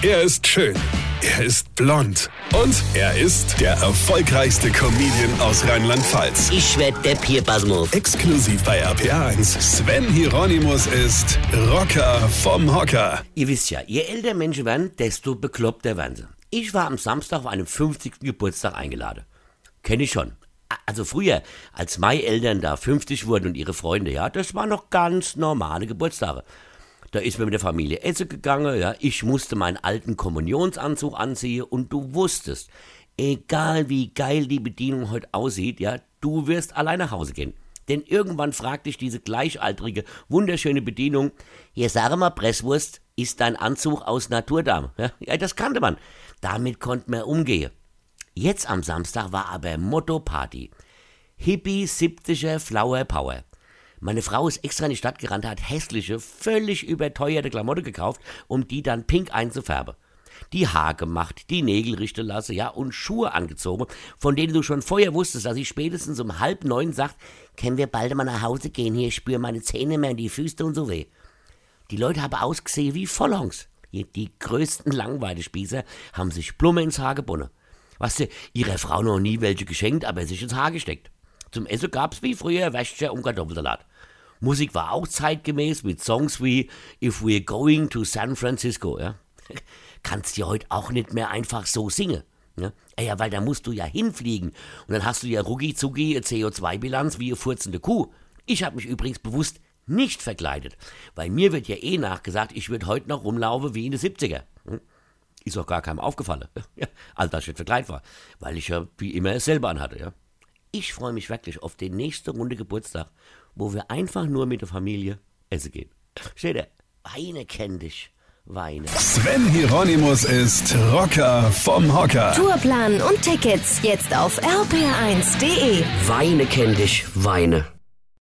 Er ist schön. Er ist blond. Und er ist der erfolgreichste Comedian aus Rheinland-Pfalz. Ich werd der Pierpasmus. Exklusiv bei RPA1. Sven Hieronymus ist Rocker vom Hocker. Ihr wisst ja, je älter Menschen werden, desto bekloppter werden sie. Ich war am Samstag auf einem 50. Geburtstag eingeladen. Kenne ich schon. Also früher, als meine Eltern da 50 wurden und ihre Freunde, ja, das waren noch ganz normale Geburtstage. Da ist mir mit der Familie essen gegangen, ja, ich musste meinen alten Kommunionsanzug anziehen und du wusstest, egal wie geil die Bedienung heute aussieht, ja, du wirst allein nach Hause gehen. Denn irgendwann fragte ich diese gleichaltrige, wunderschöne Bedienung, hier sage mal Presswurst, ist dein Anzug aus Naturdarm? Ja, ja das kannte man. Damit konnte man umgehen. Jetzt am Samstag war aber Motto-Party. Hippie 70er Flower Power. Meine Frau ist extra in die Stadt gerannt, hat hässliche, völlig überteuerte Klamotte gekauft, um die dann pink einzufärben. Die Haar gemacht, die Nägel richten lassen, ja, und Schuhe angezogen, von denen du schon vorher wusstest, dass sie spätestens um halb neun sagt, können wir bald mal nach Hause gehen, hier, ich spüre meine Zähne mehr in die Füße und so weh. Die Leute haben ausgesehen wie Vollhongs. Die größten Langweilespießer haben sich Blume ins Haar gebunden. Weißt du, ihrer Frau noch nie welche geschenkt, aber sich ins Haar gesteckt. Zum Essen gab's wie früher Wäsche und Kartoffelsalat. Musik war auch zeitgemäß mit Songs wie If We're Going to San Francisco. Ja? Kannst du heute auch nicht mehr einfach so singen. Ja? ja, weil da musst du ja hinfliegen und dann hast du ja rucki zucki CO2-Bilanz wie eine furzende Kuh. Ich habe mich übrigens bewusst nicht verkleidet, weil mir wird ja eh nachgesagt, ich würde heute noch rumlaufen wie in den 70er. Hm? Ist auch gar keinem aufgefallen, ja, als ich verkleidet war, weil ich ja wie immer es selber anhatte. Ja? Ich freue mich wirklich auf die nächste Runde Geburtstag, wo wir einfach nur mit der Familie essen gehen. Steht da, Weine kenn dich. Weine. Sven Hieronymus ist Rocker vom Hocker. Tourplan und Tickets jetzt auf rpr1.de. Weine kenn dich. Weine.